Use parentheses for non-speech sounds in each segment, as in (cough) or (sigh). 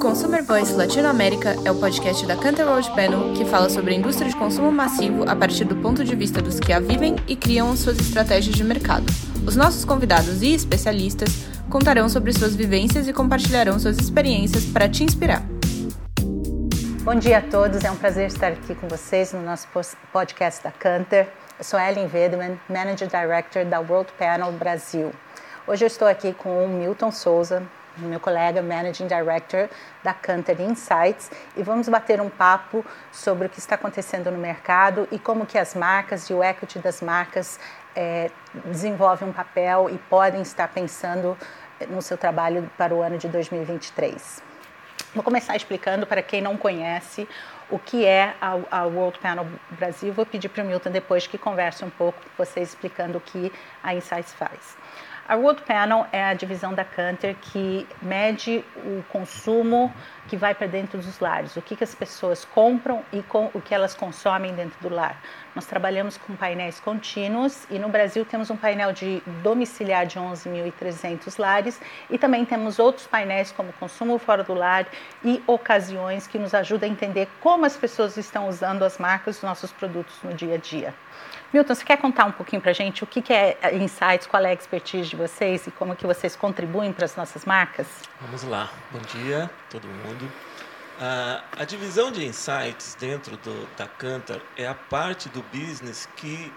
Consumer Voice Latinoamérica é o podcast da Canter World Panel que fala sobre a indústria de consumo massivo a partir do ponto de vista dos que a vivem e criam suas estratégias de mercado. Os nossos convidados e especialistas contarão sobre suas vivências e compartilharão suas experiências para te inspirar. Bom dia a todos, é um prazer estar aqui com vocês no nosso podcast da Canter. Eu sou Ellen Vedman, Manager Director da World Panel Brasil. Hoje eu estou aqui com o Milton Souza, meu colega Managing Director da Canter Insights, e vamos bater um papo sobre o que está acontecendo no mercado e como que as marcas e o equity das marcas é, desenvolvem um papel e podem estar pensando no seu trabalho para o ano de 2023. Vou começar explicando para quem não conhece o que é a, World Panel Brasil. Vou pedir para o Milton depois que converse um pouco com vocês explicando o que a Insights faz. A World Panel é a divisão da Canter que mede o consumo que vai para dentro dos lares, o que, que as pessoas compram e com, o que elas consomem dentro do lar. Nós trabalhamos com painéis contínuos e no Brasil temos um painel de domiciliar de 11.300 lares e também temos outros painéis como consumo fora do lar e ocasiões que nos ajudam a entender como as pessoas estão usando as marcas dos nossos produtos no dia a dia. Milton, você quer contar um pouquinho para a gente o que, que é Insights, qual é a expertise de vocês e como que vocês contribuem para as nossas marcas? Vamos lá. Bom dia, todo mundo. Uh, a divisão de Insights dentro do, da Cantar é a parte do business que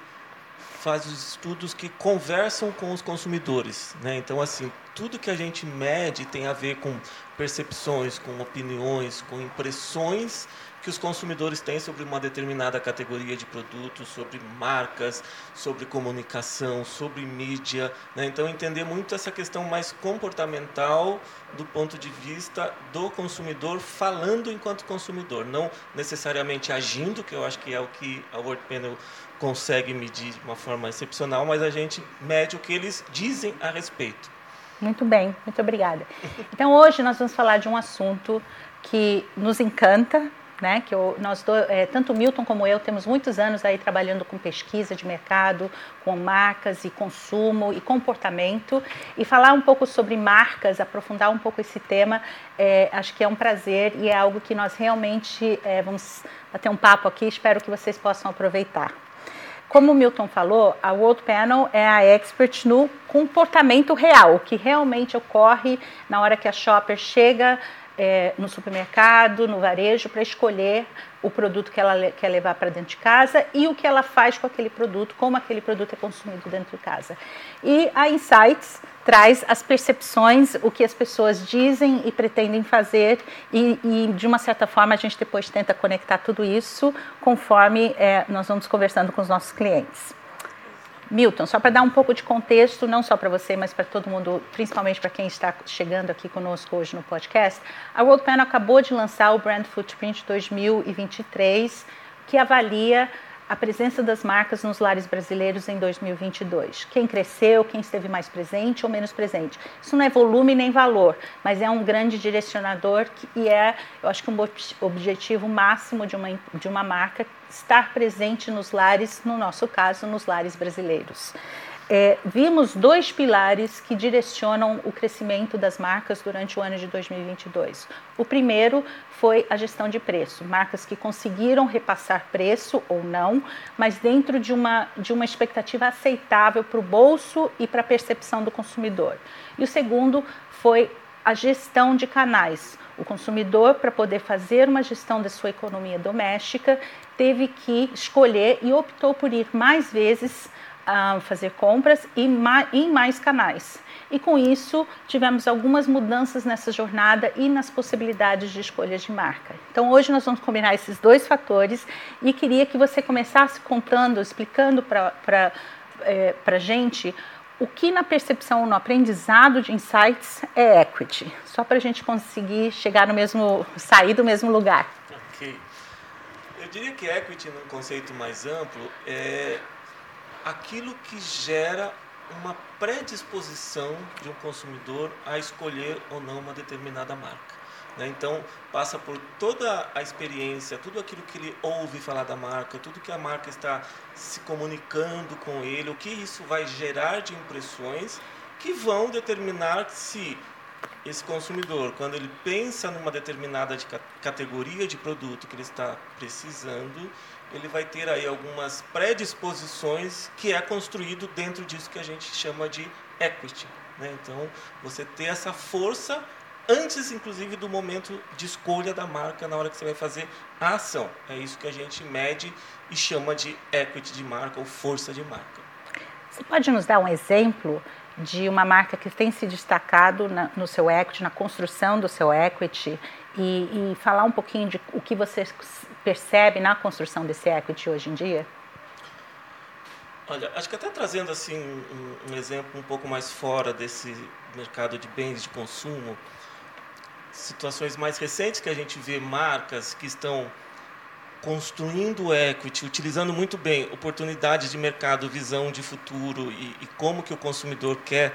faz os estudos que conversam com os consumidores. Né? Então, assim, tudo que a gente mede tem a ver com percepções, com opiniões, com impressões que os consumidores têm sobre uma determinada categoria de produtos, sobre marcas, sobre comunicação, sobre mídia. Né? Então, entender muito essa questão mais comportamental do ponto de vista do consumidor falando enquanto consumidor, não necessariamente agindo, que eu acho que é o que a World Panel consegue medir de uma forma excepcional, mas a gente mede o que eles dizem a respeito. Muito bem, muito obrigada. Então, hoje nós vamos falar de um assunto que nos encanta, né, que eu, nós do, é, tanto Milton como eu temos muitos anos aí trabalhando com pesquisa de mercado, com marcas e consumo e comportamento e falar um pouco sobre marcas, aprofundar um pouco esse tema, é, acho que é um prazer e é algo que nós realmente é, vamos bater um papo aqui, espero que vocês possam aproveitar. Como o Milton falou, a World Panel é a expert no comportamento real, o que realmente ocorre na hora que a shopper chega é, no supermercado, no varejo, para escolher o produto que ela quer levar para dentro de casa e o que ela faz com aquele produto, como aquele produto é consumido dentro de casa. E a Insights traz as percepções, o que as pessoas dizem e pretendem fazer, e, e de uma certa forma a gente depois tenta conectar tudo isso conforme é, nós vamos conversando com os nossos clientes. Milton, só para dar um pouco de contexto, não só para você, mas para todo mundo, principalmente para quem está chegando aqui conosco hoje no podcast, a World Panel acabou de lançar o Brand Footprint 2023, que avalia a presença das marcas nos lares brasileiros em 2022. Quem cresceu, quem esteve mais presente ou menos presente. Isso não é volume nem valor, mas é um grande direcionador que, e é, eu acho que um objetivo máximo de uma, de uma marca estar presente nos lares, no nosso caso, nos lares brasileiros. É, vimos dois pilares que direcionam o crescimento das marcas durante o ano de 2022. O primeiro foi a gestão de preço, marcas que conseguiram repassar preço ou não, mas dentro de uma, de uma expectativa aceitável para o bolso e para a percepção do consumidor. E o segundo foi a gestão de canais. O consumidor, para poder fazer uma gestão da sua economia doméstica, teve que escolher e optou por ir mais vezes a fazer compras e em mais canais. E com isso, tivemos algumas mudanças nessa jornada e nas possibilidades de escolhas de marca. Então, hoje nós vamos combinar esses dois fatores e queria que você começasse contando, explicando para é, a gente o que na percepção, no aprendizado de insights é equity, só para a gente conseguir chegar no mesmo, sair do mesmo lugar. Ok. Eu diria que equity, num conceito mais amplo, é aquilo que gera uma predisposição de um consumidor a escolher ou não uma determinada marca. Né? Então, passa por toda a experiência, tudo aquilo que ele ouve falar da marca, tudo que a marca está se comunicando com ele, o que isso vai gerar de impressões que vão determinar se esse consumidor, quando ele pensa numa determinada de categoria de produto que ele está precisando, ele vai ter aí algumas predisposições que é construído dentro disso que a gente chama de equity. Né? Então, você ter essa força antes, inclusive, do momento de escolha da marca na hora que você vai fazer a ação. É isso que a gente mede e chama de equity de marca ou força de marca. Você pode nos dar um exemplo de uma marca que tem se destacado na, no seu equity, na construção do seu equity e, e, falar um pouquinho de o que você percebe na construção desse equity hoje em dia? Olha, acho que até trazendo assim um, um exemplo um pouco mais fora desse mercado de bens de consumo, situações mais recentes que a gente vê marcas que estão construindo equity, utilizando muito bem oportunidades de mercado, visão de futuro e, e como que o consumidor quer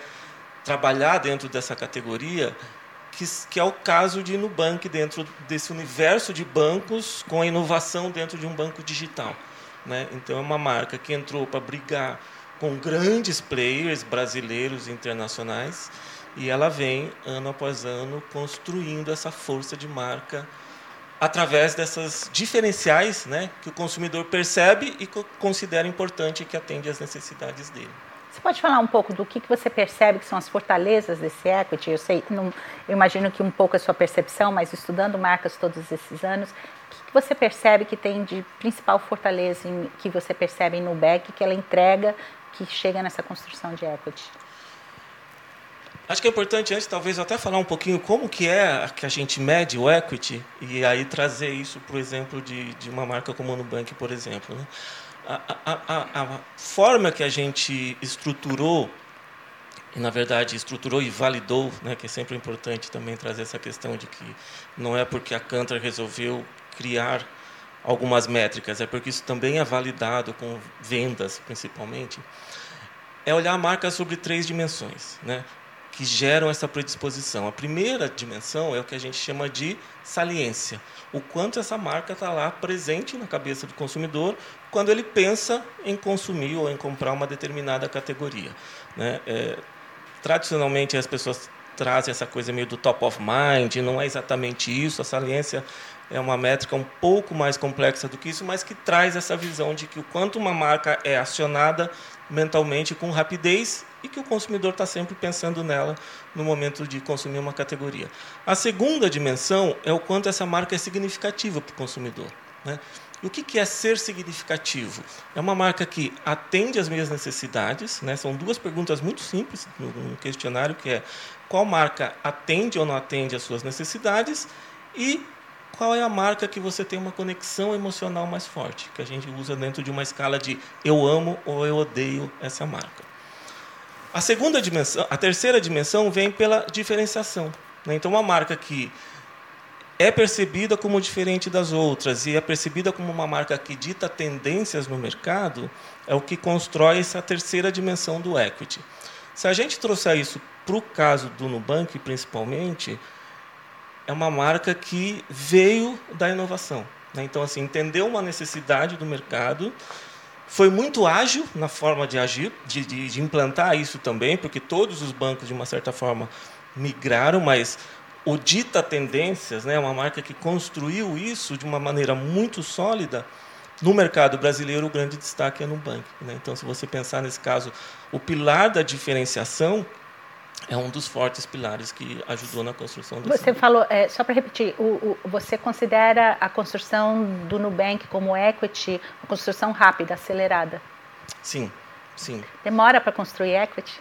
trabalhar dentro dessa categoria, que, que, é o caso de Nubank dentro desse universo de bancos com a inovação dentro de um banco digital. Né? Então é uma marca que entrou para brigar com grandes players brasileiros e internacionais e ela vem ano após ano construindo essa força de marca através dessas diferenciais né, que o consumidor percebe e considera importante e que atende às necessidades dele. Você pode falar um pouco do que, que você percebe que são as fortalezas desse equity? Eu sei, não, eu imagino que um pouco a sua percepção, mas estudando marcas todos esses anos, o que, você percebe que tem de principal fortaleza em, que você percebe em Nubank que ela entrega, que chega nessa construção de equity? Acho que é importante antes, talvez, até falar um pouquinho como que é que a gente mede o equity e aí trazer isso para o exemplo de, de uma marca como a Nubank, por exemplo. Né? A, a, a, a, forma que a gente estruturou, e na verdade estruturou e validou, né, que é sempre importante também trazer essa questão de que não é porque a Cantor resolveu criar algumas métricas, é porque isso também é validado com vendas, principalmente, é olhar a marca sobre três dimensões. Né? Que geram essa predisposição. A primeira dimensão é o que a gente chama de saliência. O quanto essa marca está lá presente na cabeça do consumidor quando ele pensa em consumir ou em comprar uma determinada categoria. Né? É, tradicionalmente, as pessoas trazem essa coisa meio do top of mind, não é exatamente isso. A saliência é uma métrica um pouco mais complexa do que isso, mas que traz essa visão de que o quanto uma marca é acionada mentalmente com rapidez e que o consumidor está sempre pensando nela no momento de consumir uma categoria. A segunda dimensão é o quanto essa marca é significativa para o consumidor. Né? E o que é ser significativo? É uma marca que atende às minhas necessidades. Né? São duas perguntas muito simples no questionário, que é qual marca atende ou não atende às suas necessidades e qual é a marca que você tem uma conexão emocional mais forte, que a gente usa dentro de uma escala de eu amo ou eu odeio essa marca. A segunda dimensão, a terceira dimensão vem pela diferenciação. Né? Então, uma marca que é percebida como diferente das outras e é percebida como uma marca que dita tendências no mercado, é o que constrói essa terceira dimensão do equity. Se a gente trouxer isso para o caso do Nubank, principalmente, é uma marca que veio da inovação. Né? Então, assim, entendeu uma necessidade do mercado, foi muito ágil na forma de agir, de, de, de, implantar isso também, porque todos os bancos, de uma certa forma, migraram, mas o Dita Tendências, né, uma marca que construiu isso de uma maneira muito sólida, no mercado brasileiro, o grande destaque é no banco. Né? Então, se você pensar nesse caso, o pilar da diferenciação é um dos fortes pilares que ajudou na construção do Você falou, é, só para repetir, o, o, você considera a construção do Nubank como equity uma construção rápida, acelerada? Sim, sim. Demora para construir equity?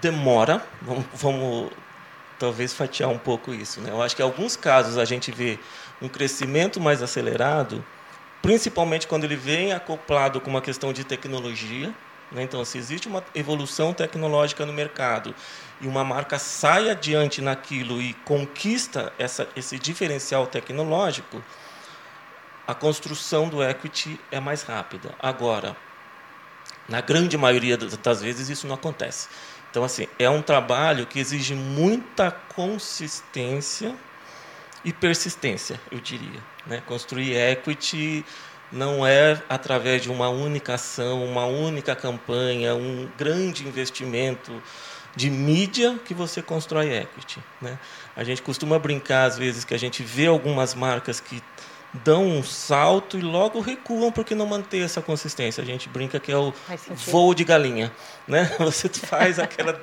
Demora, vamos, vamos talvez fatiar um pouco isso. Né? Eu acho que em alguns casos a gente vê um crescimento mais acelerado, principalmente quando ele vem acoplado com uma questão de tecnologia? Então, se existe uma evolução tecnológica no mercado e uma marca sai adiante naquilo e conquista essa, esse diferencial tecnológico, a construção do equity é mais rápida. Agora, na grande maioria das vezes, isso não acontece. Então, assim, é um trabalho que exige muita consistência e persistência, eu diria. Né? Construir equity não é através de uma única ação, uma única campanha, um grande investimento de mídia que você constrói equity. Né? A gente costuma brincar, às vezes, que a gente vê algumas marcas que dão um salto e logo recuam porque não mantém essa consistência. A gente brinca que é o voo de galinha. Né? (laughs) Você faz aquela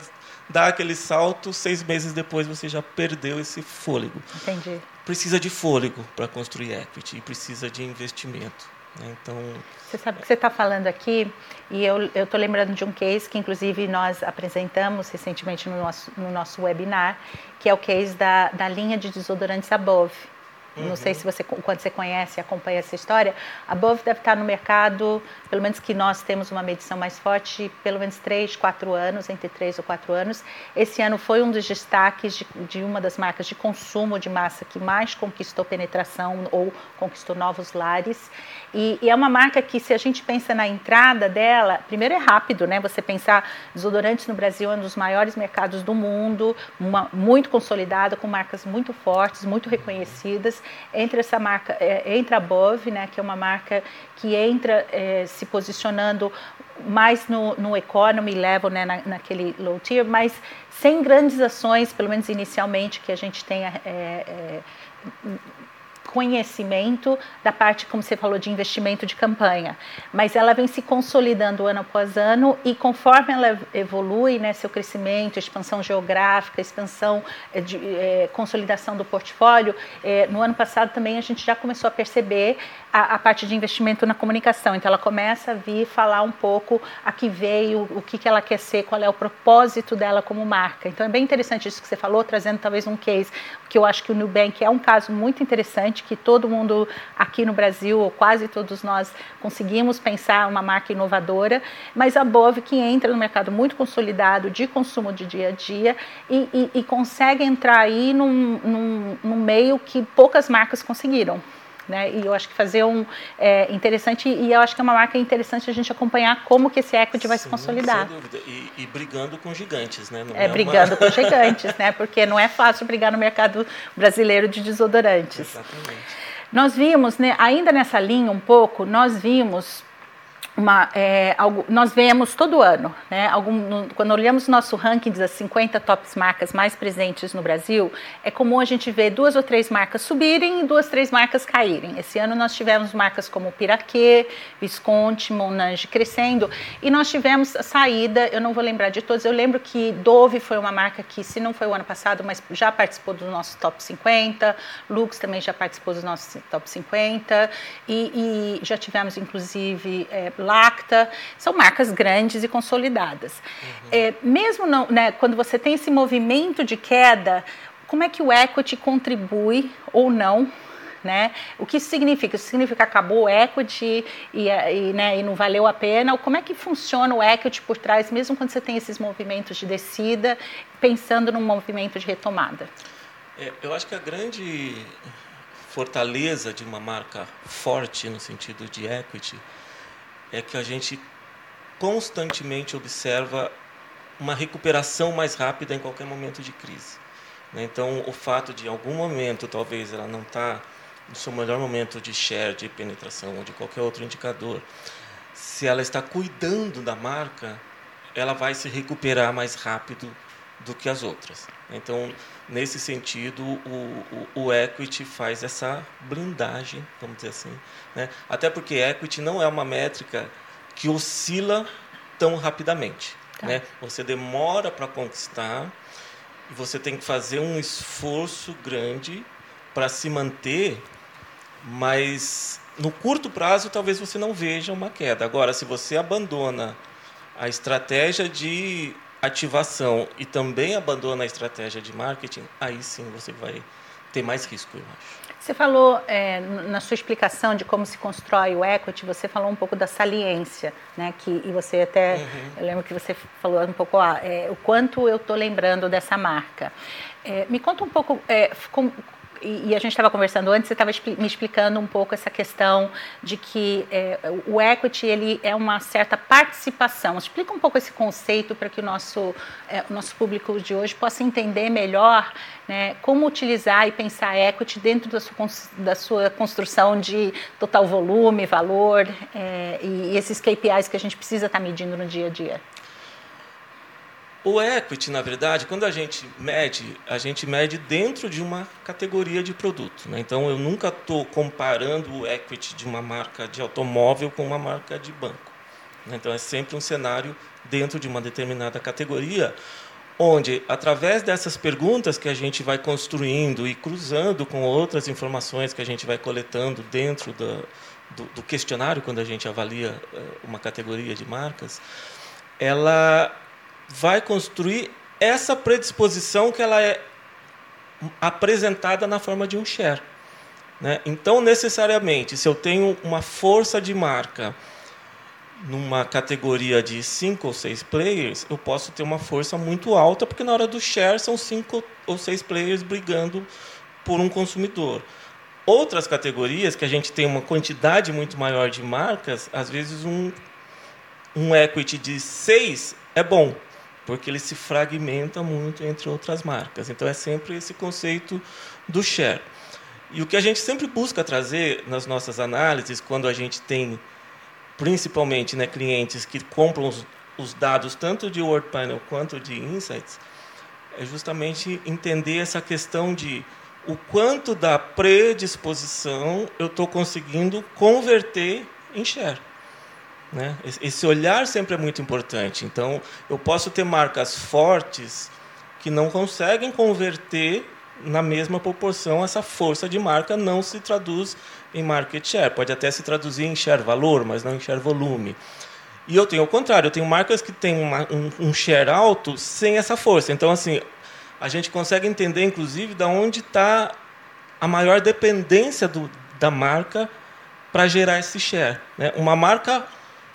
dá aquele salto, seis meses depois você já perdeu esse fôlego. Entendi. Precisa de fôlego para construir equity e precisa de investimento. Né? Então, você sabe que você está falando aqui e eu estou lembrando de um case que inclusive nós apresentamos recentemente no nosso, no nosso webinar, que é o case da, da linha de desodorantes Above. Não sei se você, quando você conhece acompanha essa história, a Bove deve estar no mercado, pelo menos que nós temos uma medição mais forte, pelo menos 3, 4 anos, entre 3 ou 4 anos. Esse ano foi um dos destaques de, de uma das marcas de consumo de massa que mais conquistou penetração ou conquistou novos lares. E, e, é uma marca que, se a gente pensa na entrada dela, primeiro é rápido, né? Você pensar, desodorantes no Brasil é um dos maiores mercados do mundo, uma, muito consolidado, com marcas muito fortes, muito reconhecidas. Entre essa marca, é, entra a Bove, né? Que é uma marca que entra é, se posicionando mais no, no economy level, né, na, naquele low tier, mas sem grandes ações, pelo menos inicialmente, que a gente tenha é, é, conhecimento da parte, como você falou, de investimento de campanha, mas ela vem se consolidando ano após ano e conforme ela evolui, né, seu crescimento, expansão geográfica, expansão eh, de é, consolidação do portfólio, é, no ano passado também a gente já começou a perceber a, a, parte de investimento na comunicação. Então ela começa a vir falar um pouco a que veio, o que, que ela quer ser, qual é o propósito dela como marca. Então é bem interessante isso que você falou, trazendo talvez um case que eu acho que o Nubank é um caso muito interessante que todo mundo aqui no Brasil, ou quase todos nós, conseguimos pensar uma marca inovadora, mas a Bove que entra no mercado muito consolidado de consumo de dia a dia e, e, e consegue entrar aí num, num, num meio que poucas marcas conseguiram. Né? E eu acho que fazer um é, interessante e eu acho que é uma marca interessante a gente acompanhar como que esse equity vai Sim, se consolidar. Sem dúvida. E, e brigando com gigantes, né? Não é, é brigando uma... com (laughs) gigantes, né? Porque não é fácil brigar no mercado brasileiro de desodorantes. Exatamente. Nós vimos, né, ainda nessa linha um pouco, nós vimos uma, é, algo, nós vemos todo ano, né, algum, quando olhamos nosso ranking das 50 tops marcas mais presentes no Brasil, é comum a gente ver duas ou três marcas subirem e duas, três marcas caírem. Esse ano nós tivemos marcas como Piraquê, Visconti, Monange crescendo e nós tivemos a saída, eu não vou lembrar de todos, eu lembro que Dove foi uma marca que, se não foi o ano passado, mas já participou do nosso top 50, Lux também já participou do nosso top 50 e, e já tivemos inclusive é, Lacta, são marcas grandes e consolidadas. Uhum. É, mesmo não, né, quando você tem esse movimento de queda, como é que o equity contribui ou não né? O que isso significa? Isso significa que acabou o equity e, e, né, e não valeu a pena? Ou como é que funciona o equity por trás, mesmo quando você tem esses movimentos de descida, pensando num movimento de retomada? É, eu acho que a grande fortaleza de uma marca forte no sentido de equity é que a gente constantemente observa uma recuperação mais rápida em qualquer momento de crise. Né? Então, o fato de, em algum momento, talvez ela não está no seu melhor momento de share, de penetração ou de qualquer outro indicador, se ela está cuidando da marca, ela vai se recuperar mais rápido do que as outras. Então, nesse sentido, o, o, o, equity faz essa blindagem, vamos dizer assim. Né? Até porque equity não é uma métrica que oscila tão rapidamente. Tá. Né? Você demora para conquistar e você tem que fazer um esforço grande para se manter, mas no curto prazo talvez você não veja uma queda. Agora, se você abandona a estratégia de ativação e também abandona a estratégia de marketing, aí sim você vai ter mais risco, eu acho. Você falou é, na sua explicação de como se constrói o equity, você falou um pouco da saliência, né? Que e você até, uhum. eu lembro que você falou um pouco ah, é, o quanto eu estou lembrando dessa marca. É, me conta um pouco é, com, e, a gente estava conversando antes, você estava me explicando um pouco essa questão de que é, o equity ele é uma certa participação. Explica um pouco esse conceito para que o nosso, é, o nosso público de hoje possa entender melhor né, como utilizar e pensar equity dentro da sua, da sua construção de total volume, valor é, e, e esses KPIs que a gente precisa estar tá medindo no dia a dia. O equity, na verdade, quando a gente mede, a gente mede dentro de uma categoria de produto. Né? Então, eu nunca estou comparando o equity de uma marca de automóvel com uma marca de banco. Né? Então, é sempre um cenário dentro de uma determinada categoria, onde, através dessas perguntas que a gente vai construindo e cruzando com outras informações que a gente vai coletando dentro do, do, questionário, quando a gente avalia eh, uma categoria de marcas, ela vai construir essa predisposição que ela é apresentada na forma de um share. Né? Então, necessariamente, se eu tenho uma força de marca numa categoria de cinco ou seis players, eu posso ter uma força muito alta, porque na hora do share são cinco ou seis players brigando por um consumidor. Outras categorias, que a gente tem uma quantidade muito maior de marcas, às vezes um, um equity de seis é bom, porque ele se fragmenta muito entre outras marcas. Então é sempre esse conceito do share. E o que a gente sempre busca trazer nas nossas análises, quando a gente tem principalmente né, clientes que compram os, os dados tanto de WordPanel quanto de Insights, é justamente entender essa questão de o quanto da predisposição eu estou conseguindo converter em share. Né? Esse olhar sempre é muito importante. Então, eu posso ter marcas fortes que não conseguem converter na mesma proporção essa força de marca não se traduz em market share. Pode até se traduzir em share valor, mas não em share volume. E eu tenho o contrário, eu tenho marcas que têm uma, um, um, share alto sem essa força. Então, assim, a gente consegue entender, inclusive, da onde está a maior dependência do, da marca para gerar esse share. Né? Uma marca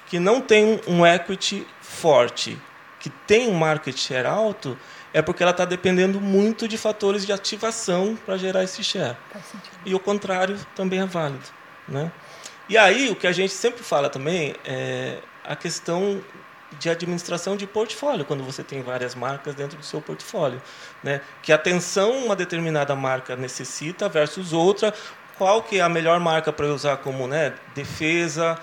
que não tem um equity forte, que tem um market share alto, é porque ela está dependendo muito de fatores de ativação para gerar esse share. E o contrário também é válido. Né? E aí, o que a gente sempre fala também é a questão de administração de portfólio, quando você tem várias marcas dentro do seu portfólio. Né? Que atenção uma determinada marca necessita versus outra, qual que é a melhor marca para usar como né, defesa,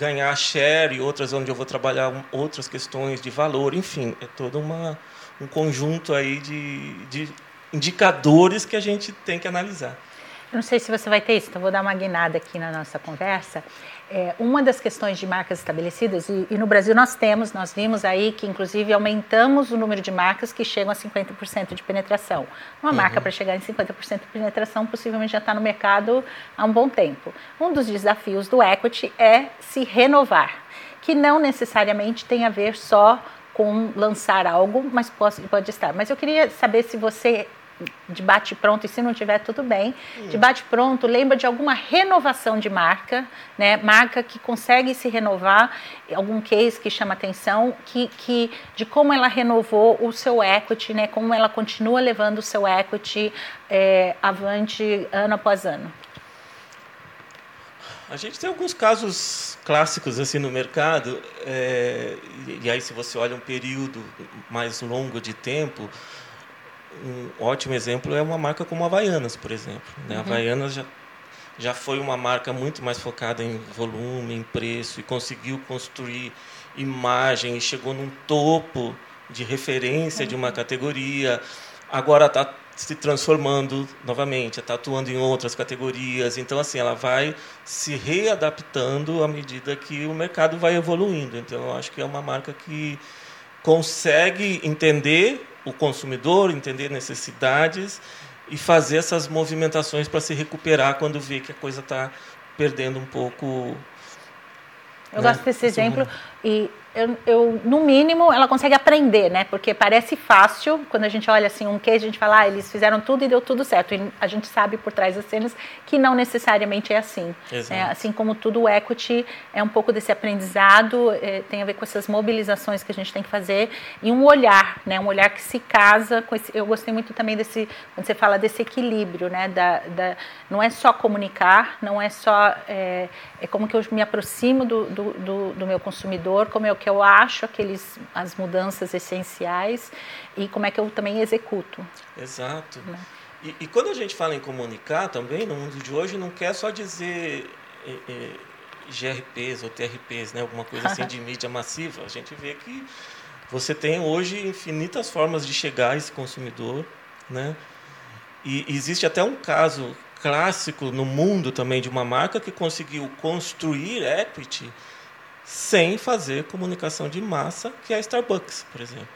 ganhar share e outras onde eu vou trabalhar outras questões de valor, enfim, é todo uma, um conjunto aí de, de indicadores que a gente tem que analisar. Eu não sei se você vai ter isso, então vou dar uma guinada aqui na nossa conversa. É, uma das questões de marcas estabelecidas, e, e, no Brasil nós temos, nós vimos aí que inclusive aumentamos o número de marcas que chegam a 50% de penetração. Uma uhum. marca para chegar em 50% de penetração possivelmente já está no mercado há um bom tempo. Um dos desafios do equity é se renovar, que não necessariamente tem a ver só com lançar algo, mas pode, pode estar. Mas eu queria saber se você de bate pronto, e se não tiver, tudo bem. De bate pronto, lembra de alguma renovação de marca, né? Marca que consegue se renovar, algum case que chama atenção, que, que de como ela renovou o seu equity, né? Como ela continua levando o seu equity é, avante ano após ano. A gente tem alguns casos clássicos assim no mercado, é, e aí se você olha um período mais longo de tempo, um ótimo exemplo é uma marca como a Havaianas, por exemplo. Né? Uhum. A Havaianas já, já foi uma marca muito mais focada em volume, em preço, e conseguiu construir imagem e chegou num topo de referência uhum. de uma uhum. categoria. Agora está se transformando novamente, está atuando em outras categorias. Então, assim, ela vai se readaptando à medida que o mercado vai evoluindo. Então, eu acho que é uma marca que consegue entender o consumidor, entender necessidades e fazer essas movimentações para se recuperar quando vê que a coisa está perdendo um pouco. Eu né, gosto desse exemplo e eu, eu, no mínimo, ela consegue aprender, né? Porque parece fácil, quando a gente olha assim um case, a gente fala, ah, eles fizeram tudo e deu tudo certo. E a gente sabe por trás das cenas que não necessariamente é assim. É, assim como tudo, o equity é um pouco desse aprendizado, é, tem a ver com essas mobilizações que a gente tem que fazer e um olhar, né? Um olhar que se casa com esse. Eu gostei muito também desse, quando você fala desse equilíbrio, né? Da, da não é só comunicar, não é só. É, é como que eu me aproximo do, do, do, do meu consumidor, como eu que eu acho aqueles, as mudanças essenciais e como é que eu também executo. Exato. Né? E, e, quando a gente fala em comunicar também, no mundo de hoje, não quer só dizer é, é, GRPs ou TRPs, né, alguma coisa assim (laughs) de mídia massiva. A gente vê que Você tem hoje infinitas formas de chegar a esse consumidor, né? E existe até um caso clássico no mundo também de uma marca que conseguiu construir equity sem fazer comunicação de massa, que é a Starbucks, por exemplo.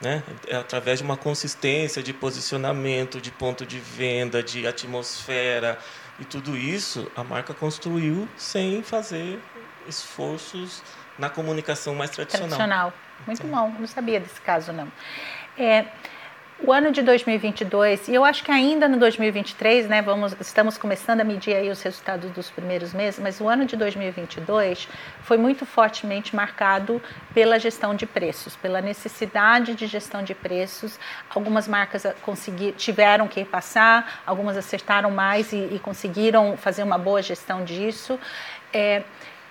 Né? É através de uma consistência de posicionamento, de ponto de venda, de atmosfera e tudo isso a marca construiu sem fazer esforços na comunicação mais tradicional. Tradicional. Muito então. bom. Não sabia desse caso não. É, o ano de 2022, e eu acho que ainda no 2023, né, vamos, estamos começando a medir aí os resultados dos primeiros meses, mas o ano de 2022 foi muito fortemente marcado pela gestão de preços, pela necessidade de gestão de preços. Algumas marcas conseguir, tiveram que passar, algumas acertaram mais e, e conseguiram fazer uma boa gestão disso. É,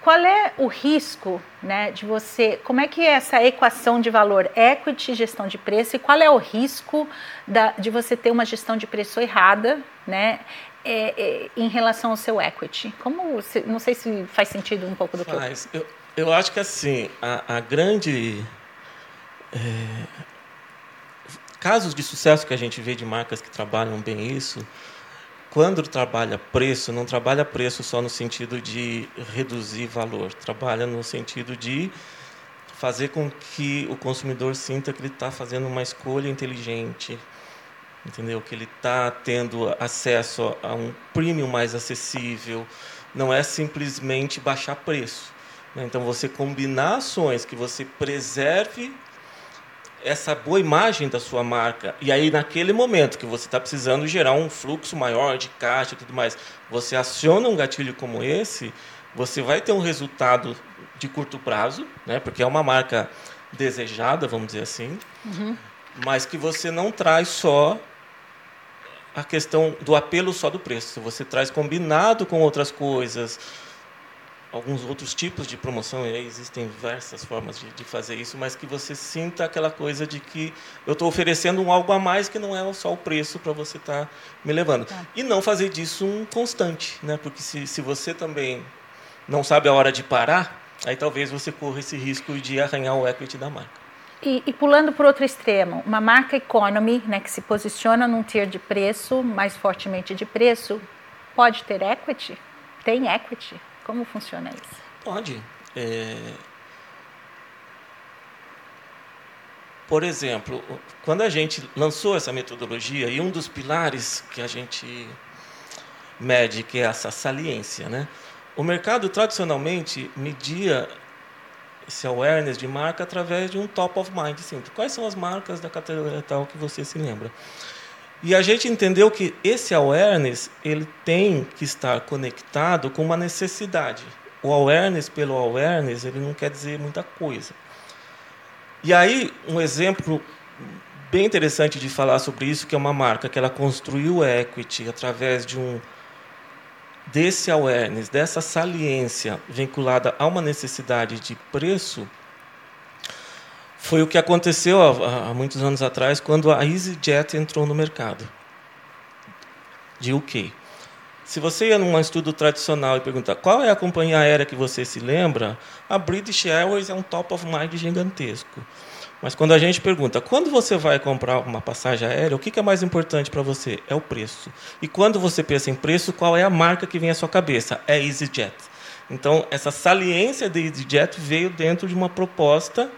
qual é o risco né, de você, como é que é essa equação de valor equity gestão de preço e qual é o risco da, de você ter uma gestão de preço errada né, é, é, em relação ao seu equity? Como, não sei se faz sentido um pouco do faz. que eu... eu... Eu acho que assim, a, a grande... É, casos de sucesso que a gente vê de marcas que trabalham bem isso quando trabalha preço, não trabalha preço só no sentido de reduzir valor, trabalha no sentido de fazer com que o consumidor sinta que ele está fazendo uma escolha inteligente, entendeu? Que ele está tendo acesso a um premium mais acessível, não é simplesmente baixar preço. Né? Então, você combinar ações que você preserve essa boa imagem da sua marca. E aí, naquele momento que você está precisando gerar um fluxo maior de caixa e tudo mais, você aciona um gatilho como esse, você vai ter um resultado de curto prazo, né? porque é uma marca desejada, vamos dizer assim, uhum. mas que você não traz só a questão do apelo só do preço. Você traz combinado com outras coisas, alguns outros tipos de promoção, e existem diversas formas de, de, fazer isso, mas que você sinta aquela coisa de que eu estou oferecendo um algo a mais que não é só o preço para você estar tá me levando. Tá. E não fazer disso um constante, né? porque se, se você também não sabe a hora de parar, aí talvez você corra esse risco de arranhar o equity da marca. E, e, pulando para outro extremo, uma marca economy, né, que se posiciona num tier de preço, mais fortemente de preço, pode ter equity? Tem equity? Como funciona isso? Pode. É... Por exemplo, quando a gente lançou essa metodologia, e um dos pilares que a gente mede, que é essa saliência, né? o mercado tradicionalmente media esse awareness de marca através de um top of mind. Sim, quais são as marcas da categoria tal que você se lembra? E a gente entendeu que esse awareness ele tem que estar conectado com uma necessidade. O awareness pelo awareness ele não quer dizer muita coisa. E aí um exemplo bem interessante de falar sobre isso que é uma marca que ela construiu equity através de um desse awareness, dessa saliência vinculada a uma necessidade de preço foi o que aconteceu há, há muitos anos atrás, quando a EasyJet entrou no mercado de UK. Se você ia num estudo tradicional e perguntar qual é a companhia aérea que você se lembra, a British Airways é um top of mind gigantesco. Mas quando a gente pergunta quando você vai comprar uma passagem aérea, o que é mais importante para você? É o preço. E quando você pensa em preço, qual é a marca que vem à sua cabeça? É EasyJet. Então, essa saliência da EasyJet veio dentro de uma proposta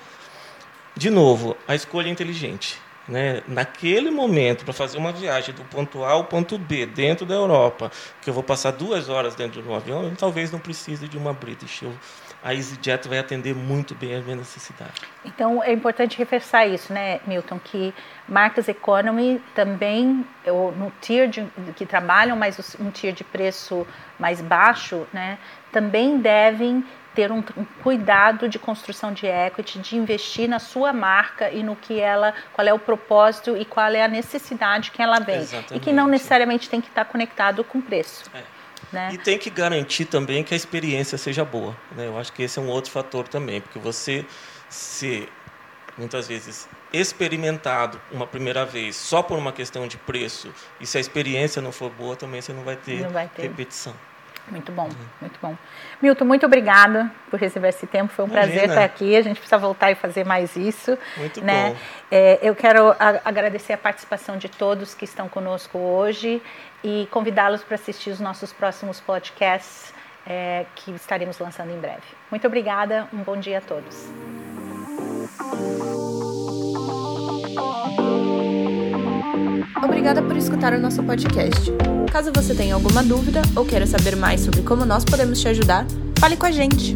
de novo, a escolha inteligente. Né? Naquele momento, para fazer uma viagem do ponto A ao ponto B, dentro da Europa, que eu vou passar duas horas dentro de um avião, eu talvez não precise de uma British. Eu, a EasyJet vai atender muito bem a minha necessidade. Então, é importante reforçar isso, né, Milton, que marcas economy também, ou no tier de, que trabalham mais um tier de preço mais baixo, né, também devem ter um, um, cuidado de construção de equity, de investir na sua marca e no que ela, qual é o propósito e qual é a necessidade que ela vem. Exatamente. E que não necessariamente tem que estar conectado com preço. É. Né? E tem que garantir também que a experiência seja boa. Né? Eu acho que esse é um outro fator também, porque você ser muitas vezes experimentado uma primeira vez só por uma questão de preço e se a experiência não for boa também você não vai ter, não vai ter. repetição. Muito bom, muito bom. Milton, muito obrigada por receber esse tempo. Foi um Imagina. prazer estar aqui. A gente precisa voltar e fazer mais isso. Muito né? bom. É, eu quero a, agradecer a participação de todos que estão conosco hoje e convidá-los para assistir os nossos próximos podcasts é, que estaremos lançando em breve. Muito obrigada. Um bom dia a todos. Obrigada por escutar o nosso podcast. Caso você tenha alguma dúvida ou queira saber mais sobre como nós podemos te ajudar, fale com a gente.